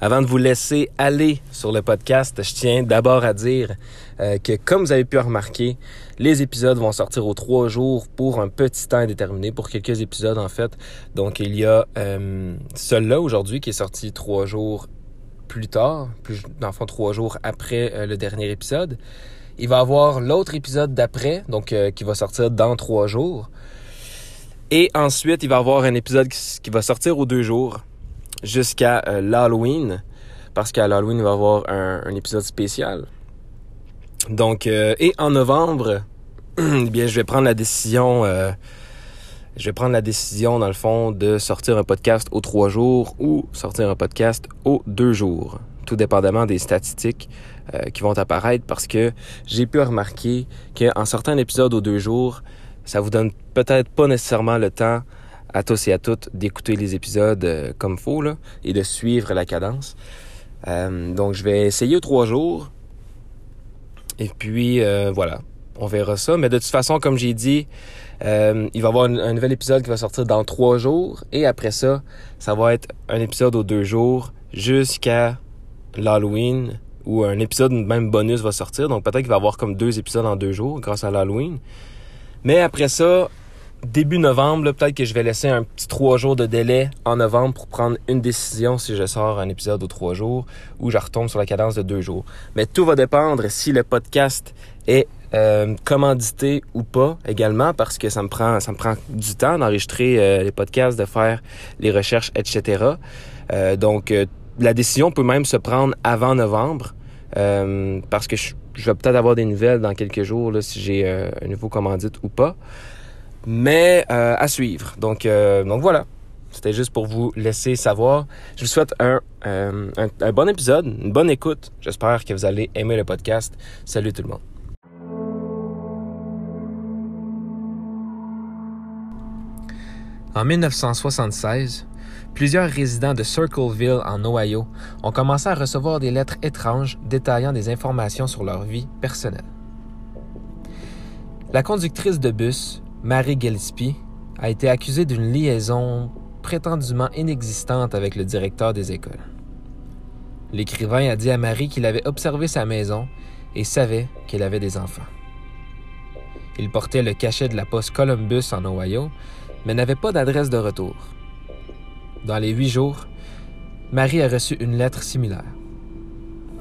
Avant de vous laisser aller sur le podcast, je tiens d'abord à dire euh, que comme vous avez pu remarquer, les épisodes vont sortir aux trois jours pour un petit temps indéterminé, pour quelques épisodes en fait. Donc il y a euh, celui-là aujourd'hui qui est sorti trois jours plus tard, plus, dans trois jours après euh, le dernier épisode. Il va y avoir l'autre épisode d'après, donc euh, qui va sortir dans trois jours. Et ensuite, il va y avoir un épisode qui va sortir aux deux jours jusqu'à euh, l'Halloween, parce qu'à l'Halloween, il va y avoir un, épisode spécial. Donc, euh, et en novembre, bien, je vais prendre la décision, euh, je vais prendre la décision, dans le fond, de sortir un podcast aux trois jours ou sortir un podcast aux deux jours, tout dépendamment des statistiques qui vont apparaître, parce que j'ai pu remarquer qu'en sortant un épisode aux deux jours, ça vous donne peut-être pas nécessairement le temps à tous et à toutes d'écouter les épisodes euh, comme faut et de suivre la cadence. Euh, donc je vais essayer aux trois jours. Et puis euh, voilà, on verra ça. Mais de toute façon, comme j'ai dit, il va y avoir un, un, nouvel épisode qui va sortir dans trois jours. Et après ça, ça va être un épisode aux deux jours jusqu'à l'Halloween où un épisode même bonus va sortir. Donc peut-être qu'il va y avoir comme deux épisodes en deux jours grâce à l'Halloween. Mais après ça, début novembre, peut-être que je vais laisser un petit trois jours de délai en novembre pour prendre une décision si je sors un épisode aux trois jours ou je retombe sur la cadence de deux jours. Mais tout va dépendre si le podcast est euh, commandité ou pas également parce que ça me prend ça me prend du temps d'enregistrer euh, les podcasts, de faire les recherches, etc. Euh, donc la décision peut même se prendre avant novembre parce que je, je vais peut-être avoir des nouvelles dans quelques jours là, si j'ai un nouveau commandite ou pas mais euh, à suivre. Donc, euh, donc voilà. C'était juste pour vous laisser savoir. Je vous souhaite euh, un bon épisode, une bonne écoute. J'espère que vous allez aimer le podcast. Salut tout le monde. En 1976, plusieurs résidents de Circleville, en Ohio, ont commencé à recevoir des lettres étranges détaillant des informations sur leur vie personnelle. La conductrice de bus, Mary Gillespie, a été accusée d'une liaison prétendument inexistante avec le directeur des écoles. L'écrivain a dit à Marie qu'il avait observé sa maison et savait qu'elle avait des enfants. Il portait le cachet de la poste Columbus en Ohio, mais n'avait pas d'adresse de retour. Dans les huit jours, Marie a reçu une lettre similaire.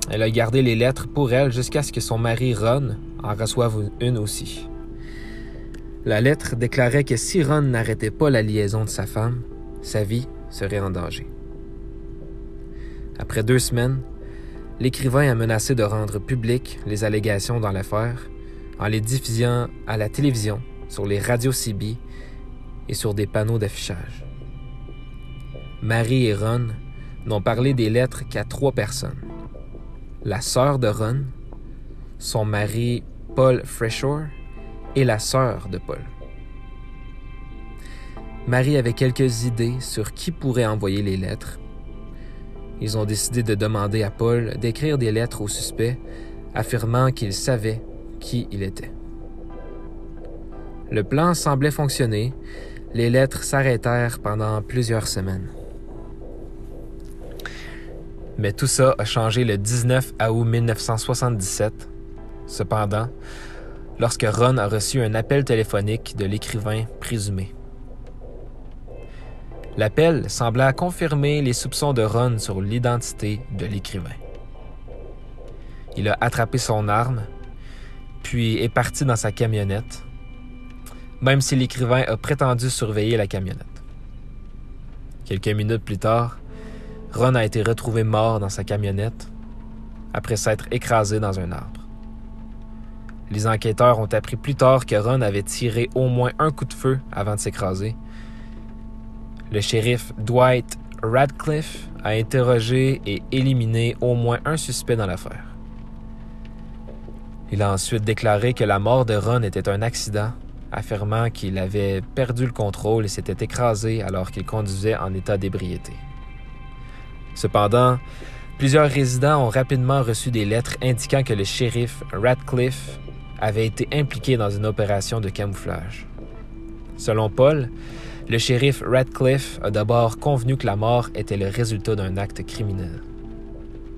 Elle a gardé les lettres pour elle jusqu'à ce que son mari Ron en reçoive une aussi. La lettre déclarait que si Ron n'arrêtait pas la liaison de sa femme, sa vie serait en danger. Après deux semaines, l'écrivain a menacé de rendre publiques les allégations dans l'affaire en les diffusant à la télévision, sur les radios CB et sur des panneaux d'affichage. Marie et Ron n'ont parlé des lettres qu'à trois personnes. La sœur de Ron, son mari Paul Freshore et la sœur de Paul. Marie avait quelques idées sur qui pourrait envoyer les lettres. Ils ont décidé de demander à Paul d'écrire des lettres au suspect affirmant qu'il savait qui il était. Le plan semblait fonctionner. Les lettres s'arrêtèrent pendant plusieurs semaines. Mais tout ça a changé le 19 août 1977. Cependant, lorsque Ron a reçu un appel téléphonique de l'écrivain présumé. L'appel sembla confirmer les soupçons de Ron sur l'identité de l'écrivain. Il a attrapé son arme, puis est parti dans sa camionnette, même si l'écrivain a prétendu surveiller la camionnette. Quelques minutes plus tard, Ron a été retrouvé mort dans sa camionnette après s'être écrasé dans un arbre. Les enquêteurs ont appris plus tard que Ron avait tiré au moins un coup de feu avant de s'écraser. Le shérif Dwight Radcliffe a interrogé et éliminé au moins un suspect dans l'affaire. Il a ensuite déclaré que la mort de Ron était un accident, affirmant qu'il avait perdu le contrôle et s'était écrasé alors qu'il conduisait en état d'ébriété. Cependant, plusieurs résidents ont rapidement reçu des lettres indiquant que le shérif Radcliffe avait été impliqué dans une opération de camouflage. Selon Paul, le shérif Radcliffe a d'abord convenu que la mort était le résultat d'un acte criminel.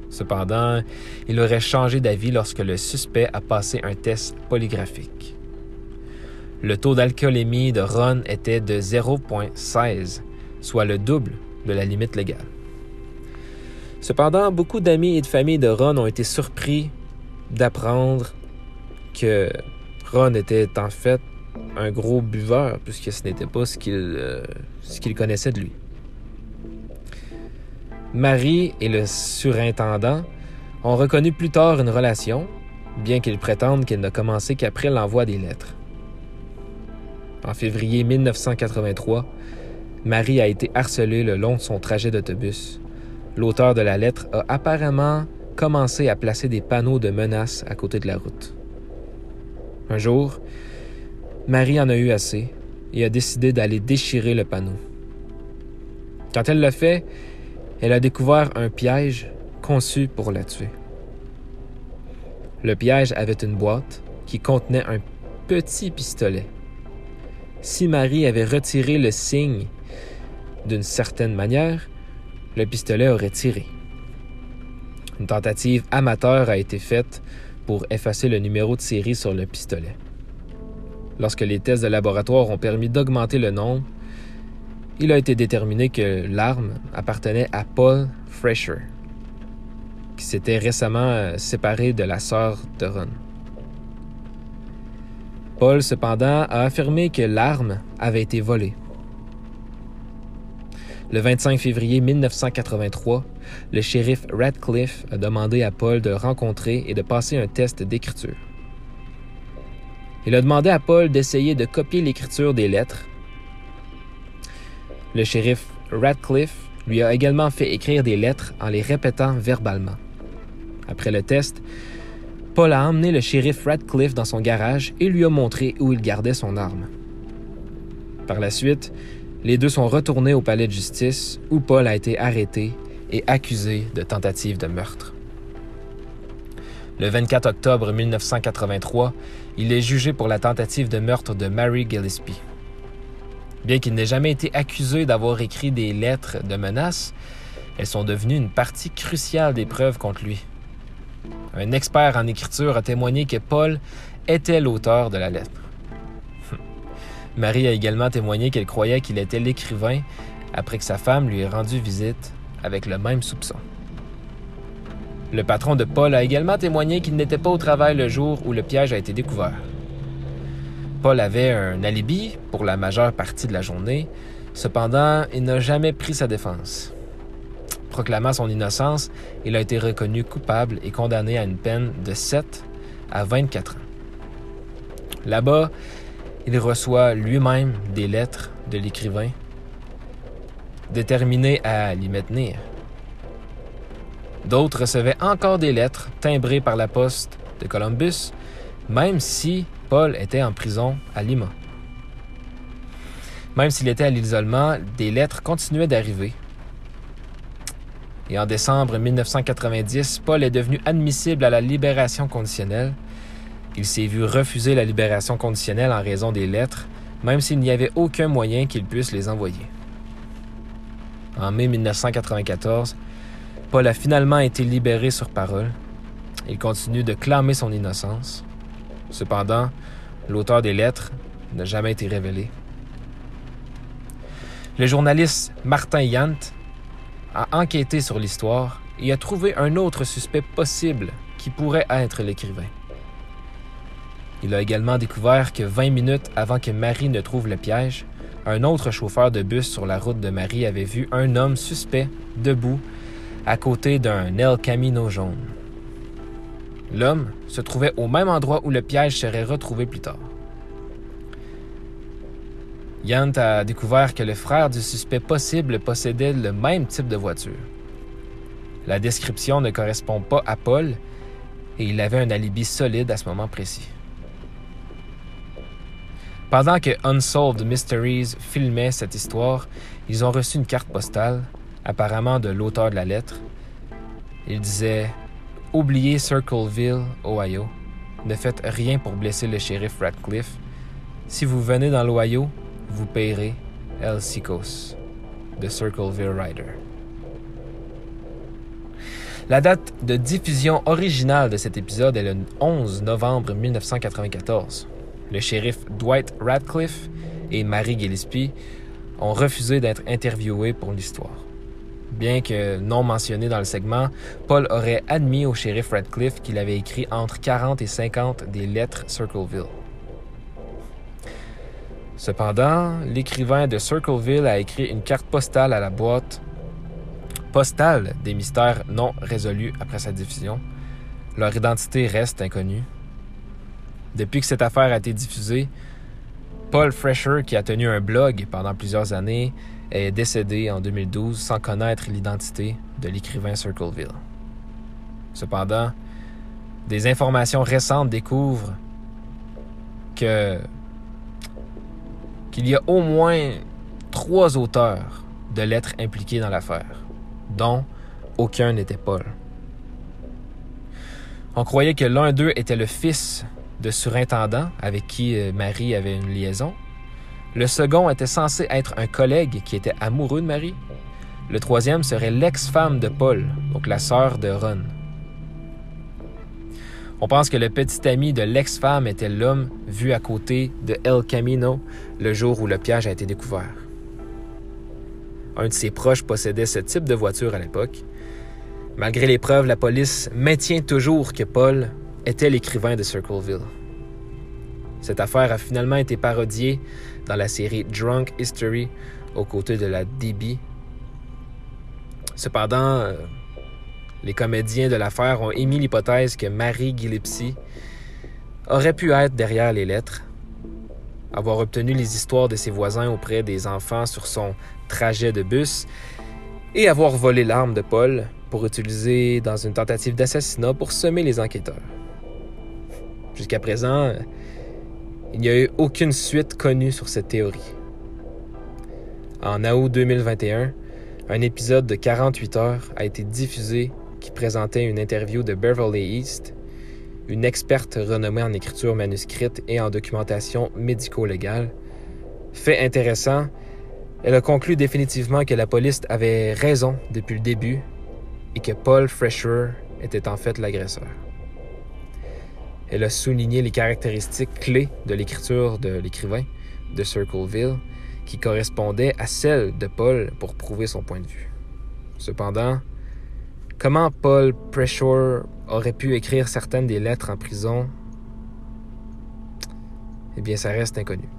Cependant, il aurait changé d'avis lorsque le suspect a passé un test polygraphique. Le taux d'alcoolémie de Ron était de 0,16, soit le double de la limite légale. Cependant, beaucoup d'amis et de familles de Ron ont été surpris d'apprendre que Ron était en fait un gros buveur, puisque ce n'était pas ce qu'il euh, connaissait de lui. Marie et le surintendant ont reconnu plus tard une relation, bien qu'ils prétendent qu'elle n'a commencé qu'après l'envoi des lettres. En février 1983, Marie a été harcelée le long de son trajet d'autobus. L'auteur de la lettre a apparemment commencé à placer des panneaux de menaces à côté de la route. Un jour, Marie en a eu assez et a décidé d'aller déchirer le panneau. Quand elle l'a fait, elle a découvert un piège conçu pour la tuer. Le piège avait une boîte qui contenait un petit pistolet. Si Marie avait retiré le signe d'une certaine manière, le pistolet aurait tiré. Une tentative amateur a été faite pour effacer le numéro de série sur le pistolet. Lorsque les tests de laboratoire ont permis d'augmenter le nombre, il a été déterminé que l'arme appartenait à Paul Fresher, qui s'était récemment euh, séparé de la sœur de Ron. Paul, cependant, a affirmé que l'arme avait été volée. Le 25 février 1983, le shérif Radcliffe a demandé à Paul de rencontrer et de passer un test d'écriture. Il a demandé à Paul d'essayer de copier l'écriture des lettres le shérif Radcliffe lui a également fait écrire des lettres en les répétant verbalement. Après le test, Paul a emmené le shérif Radcliffe dans son garage et lui a montré où il gardait son arme. Par la suite, les deux sont retournés au palais de justice où Paul a été arrêté et accusé de tentative de meurtre. Le 24 octobre 1983, il est jugé pour la tentative de meurtre de Mary Gillespie. Bien qu'il n'ait jamais été accusé d'avoir écrit des lettres de menaces, elles sont devenues une partie cruciale des preuves contre lui. Un expert en écriture a témoigné que Paul était l'auteur de la lettre. Marie a également témoigné qu'elle croyait qu'il était l'écrivain après que sa femme lui ait rendu visite avec le même soupçon. Le patron de Paul a également témoigné qu'il n'était pas au travail le jour où le piège a été découvert. Paul avait un alibi pour la majeure partie de la journée, cependant, il n'a jamais pris sa défense. Proclamant son innocence, il a été reconnu coupable et condamné à une peine de 7 à 24 ans. Là-bas, il reçoit lui-même des lettres de l'écrivain, déterminé à l'y maintenir. D'autres recevaient encore des lettres timbrées par la poste de Columbus, même si Paul était en prison à Lima. Même s'il était à l'isolement, des lettres continuaient d'arriver. Et en décembre 1990, Paul est devenu admissible à la libération conditionnelle. Il s'est vu refuser la libération conditionnelle en raison des lettres, même s'il n'y avait aucun moyen qu'il puisse les envoyer. En mai 1994, Paul a finalement été libéré sur parole. Il continue de clamer son innocence. Cependant, l'auteur des lettres n'a jamais été révélé. Le journaliste Martin Yant a enquêté sur l'histoire et a trouvé un autre suspect possible qui pourrait être l'écrivain. Il a également découvert que 20 minutes avant que Marie ne trouve le piège, un autre chauffeur de bus sur la route de Marie avait vu un homme suspect debout à côté d'un El Camino jaune. L'homme se trouvait au même endroit où le piège serait retrouvé plus tard. Yant a découvert que le frère du suspect possible possédait le même type de voiture. La description ne correspond pas à Paul et il avait un alibi solide à ce moment précis. Pendant que Unsolved Mysteries filmait cette histoire, ils ont reçu une carte postale, apparemment de l'auteur de la lettre. Il disait Oubliez Circleville, Ohio. Ne faites rien pour blesser le shérif Radcliffe. Si vous venez dans l'Ohio, vous payerez El Sicos de Circleville Rider. La date de diffusion originale de cet épisode est le 11 novembre 1994. Le shérif Dwight Radcliffe et Mary Gillespie ont refusé d'être interviewés pour l'histoire. Bien que non mentionné dans le segment, Paul aurait admis au shérif Radcliffe qu'il avait écrit entre 40 et 50 des lettres Circleville. Cependant, l'écrivain de Circleville a écrit une carte postale à la boîte postale des mystères non résolus après sa diffusion. Leur identité reste inconnue. Depuis que cette affaire a été diffusée, Paul Fresher, qui a tenu un blog pendant plusieurs années, est décédé en 2012 sans connaître l'identité de l'écrivain Circleville. Cependant, des informations récentes découvrent que qu'il y a au moins trois auteurs de lettres impliqués dans l'affaire, dont aucun n'était Paul. On croyait que l'un d'eux était le fils de surintendant avec qui euh, Marie avait une liaison. Le second était censé être un collègue qui était amoureux de Marie. Le troisième serait l'ex-femme de Paul, donc la sœur de Ron. On pense que le petit ami de l'ex-femme était l'homme vu à côté de El Camino le jour où le piège a été découvert. Un de ses proches possédait ce type de voiture à l'époque. Malgré les preuves, la police maintient toujours que Paul était l'écrivain de Circleville. Cette affaire a finalement été parodiée dans la série Drunk History aux côtés de la DB. Cependant, euh, les comédiens de l'affaire ont émis l'hypothèse que Marie Gillespie aurait pu être derrière les lettres, avoir obtenu les histoires de ses voisins auprès des enfants sur son trajet de bus et avoir volé l'arme de Paul pour utiliser dans une tentative d'assassinat pour semer les enquêteurs. Jusqu'à présent, il n'y a eu aucune suite connue sur cette théorie. En août 2021, un épisode de 48 heures a été diffusé qui présentait une interview de Beverly East, une experte renommée en écriture manuscrite et en documentation médico-légale. Fait intéressant, elle a conclu définitivement que la police avait raison depuis le début et que Paul Fresher était en fait l'agresseur. Elle a souligné les caractéristiques clés de l'écriture de l'écrivain de Circleville qui correspondaient à celles de Paul pour prouver son point de vue. Cependant, Comment Paul Pressure aurait pu écrire certaines des lettres en prison? Eh bien, ça reste inconnu.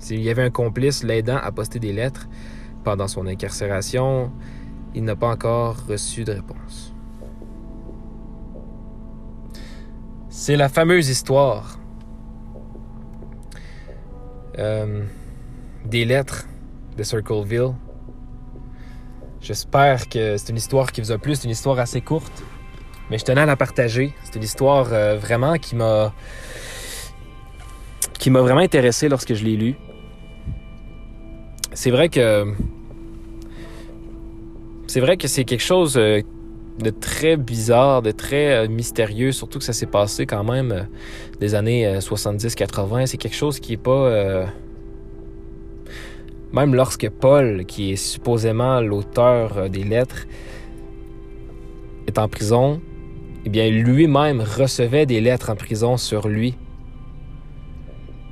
S'il y avait un complice l'aidant à poster des lettres pendant son incarcération, il n'a pas encore reçu de réponse. C'est la fameuse histoire euh, des lettres de Circleville J'espère que c'est une histoire qui vous a plu. C'est une histoire assez courte, mais je tenais à la partager. C'est une histoire euh, vraiment qui m'a qui m'a vraiment intéressé lorsque je l'ai lu. C'est vrai que c'est vrai que c'est quelque chose euh, de très bizarre, de très euh, mystérieux, surtout que ça s'est passé quand même des années 70-80. C'est quelque chose qui est pas même lorsque Paul, qui est supposément l'auteur euh, des lettres, est en prison, eh bien lui-même recevait des lettres en prison sur lui.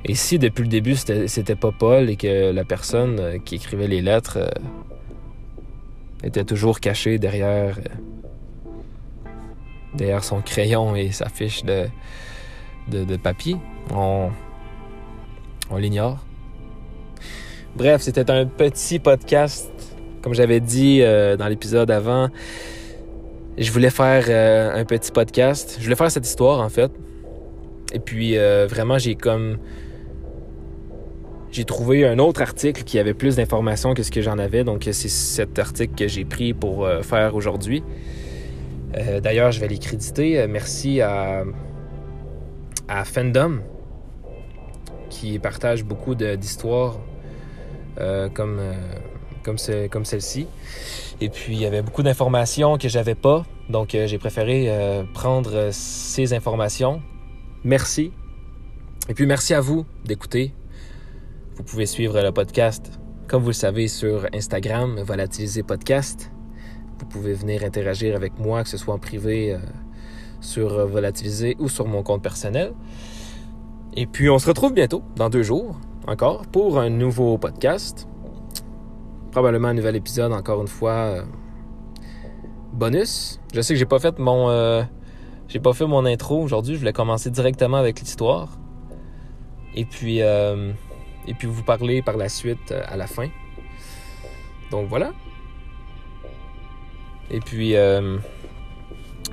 Et si depuis le début c'était pas Paul et que la personne euh, qui écrivait les lettres euh, était toujours cachée derrière derrière son crayon et sa fiche de, de, papier, on, on l'ignore. Bref, c'était un petit podcast, comme j'avais dit euh, dans l'épisode avant. Je voulais faire euh, un petit podcast. Je voulais faire cette histoire, en fait. Et puis, euh, vraiment, j'ai comme... J'ai trouvé un autre article qui avait plus d'informations que ce que j'en avais. Donc, c'est cet article que j'ai pris pour faire aujourd'hui. D'ailleurs, je vais les créditer. Merci à, à Fandom qui partage beaucoup d'histoires euh, comme, euh, comme, celle-ci. Et puis, il y avait beaucoup d'informations que j'avais pas. Donc, euh, j'ai préféré prendre ces informations. Merci. Et puis, merci à vous d'écouter. Vous pouvez suivre le podcast, comme vous le savez, sur Instagram, Volatiliser Podcast. Vous pouvez venir interagir avec moi, que ce soit en privé sur Volatiliser ou sur mon compte personnel. Et puis on se retrouve bientôt, dans deux jours encore, pour un nouveau podcast. Probablement un nouvel épisode, encore une fois, bonus. Je sais que j'ai pas fait mon j'ai pas fait mon intro aujourd'hui, je voulais commencer directement avec l'histoire. Et puis, euh, et puis vous parler par la suite euh, à la fin. Donc voilà. Et puis, euh,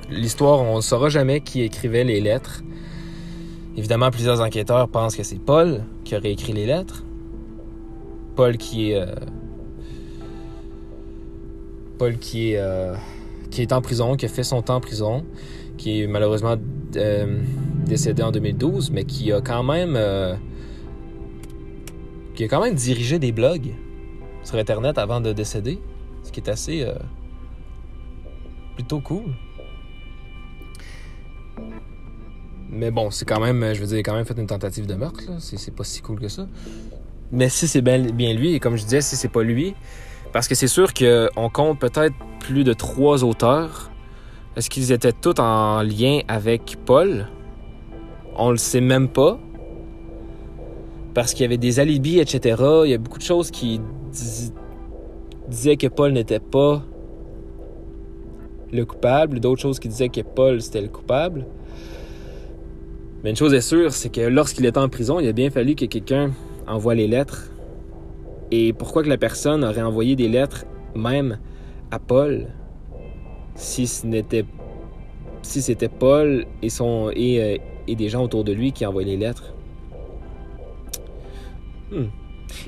l'histoire, on ne saura jamais qui écrivait les lettres. Évidemment, plusieurs enquêteurs pensent que c'est Paul qui aurait écrit les lettres. Paul qui est. Paul qui est. qui est en prison, qui a fait son temps en prison, qui est malheureusement décédé en 2012, mais qui a quand même qui a quand même dirigé des blogs sur Internet avant de décéder, ce qui est assez euh, plutôt cool. Mais bon, c'est quand même, je veux dire, quand même fait une tentative de meurtre, là. C'est, pas si cool que ça. Mais si c'est bien, bien lui, et comme je disais, si c'est pas lui, parce que c'est sûr qu'on compte peut-être plus de trois auteurs. Est-ce qu'ils étaient tous en lien avec Paul? On le sait même pas parce qu'il y avait des alibis, etc. Il y a beaucoup de choses qui disaient que Paul n'était pas le coupable, d'autres choses qui disaient que Paul c'était le coupable. Mais une chose est sûre, c'est que lorsqu'il était en prison, il a bien fallu que quelqu'un envoie les lettres. Et pourquoi que la personne aurait envoyé des lettres même à Paul si ce n'était si c'était Paul et euh, des gens autour de lui qui envoyaient les lettres? Hmm.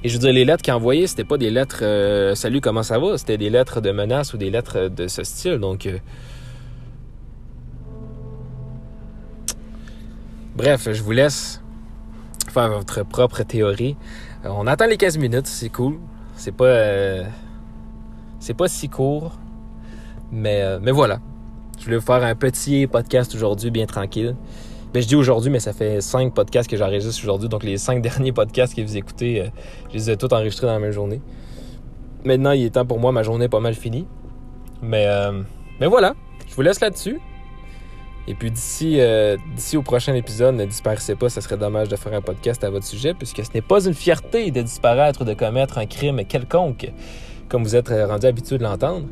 Et je veux dire, les lettres qu'il a envoyées, c'était pas des lettres euh, Salut, comment ça va? C'était des lettres de menace ou des lettres de ce style. Donc. Euh, bref, je vous laisse faire votre propre théorie. Euh, on attend les 15 minutes, c'est cool. C'est pas. c'est pas si court. Mais, mais voilà. Je voulais vous faire un petit podcast aujourd'hui, bien tranquille. Ben, je dis aujourd'hui, mais ça fait cinq podcasts que j'enregistre aujourd'hui. Donc, les cinq derniers podcasts que vous écoutez, euh, je les ai tous enregistrés dans la même journée. Maintenant, il est temps pour moi, ma journée est pas mal finie. Mais, euh, mais voilà, je vous laisse là-dessus. Et puis d'ici euh, d'ici au prochain épisode, ne disparaissez pas, ça serait dommage de faire un podcast à votre sujet, puisque ce n'est pas une fierté de disparaître ou de commettre un crime quelconque, comme vous êtes rendu habitué de l'entendre.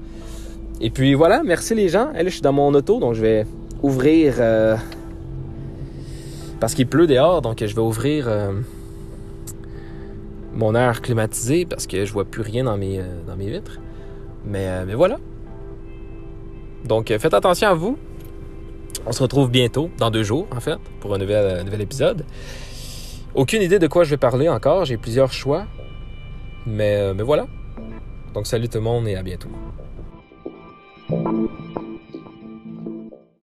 Et puis voilà, merci les gens. Là, je suis dans mon auto, donc je vais ouvrir parce qu'il pleut dehors, donc je vais ouvrir euh, mon air climatisé parce que je vois plus rien dans mes, euh, dans mes vitres. Mais, euh, voilà. Donc faites attention à vous. On se retrouve bientôt, dans deux jours en fait, pour un nouvel, nouvel épisode. Aucune idée de quoi je vais parler encore, j'ai plusieurs choix. Mais, mais voilà. Donc salut tout le monde et à bientôt.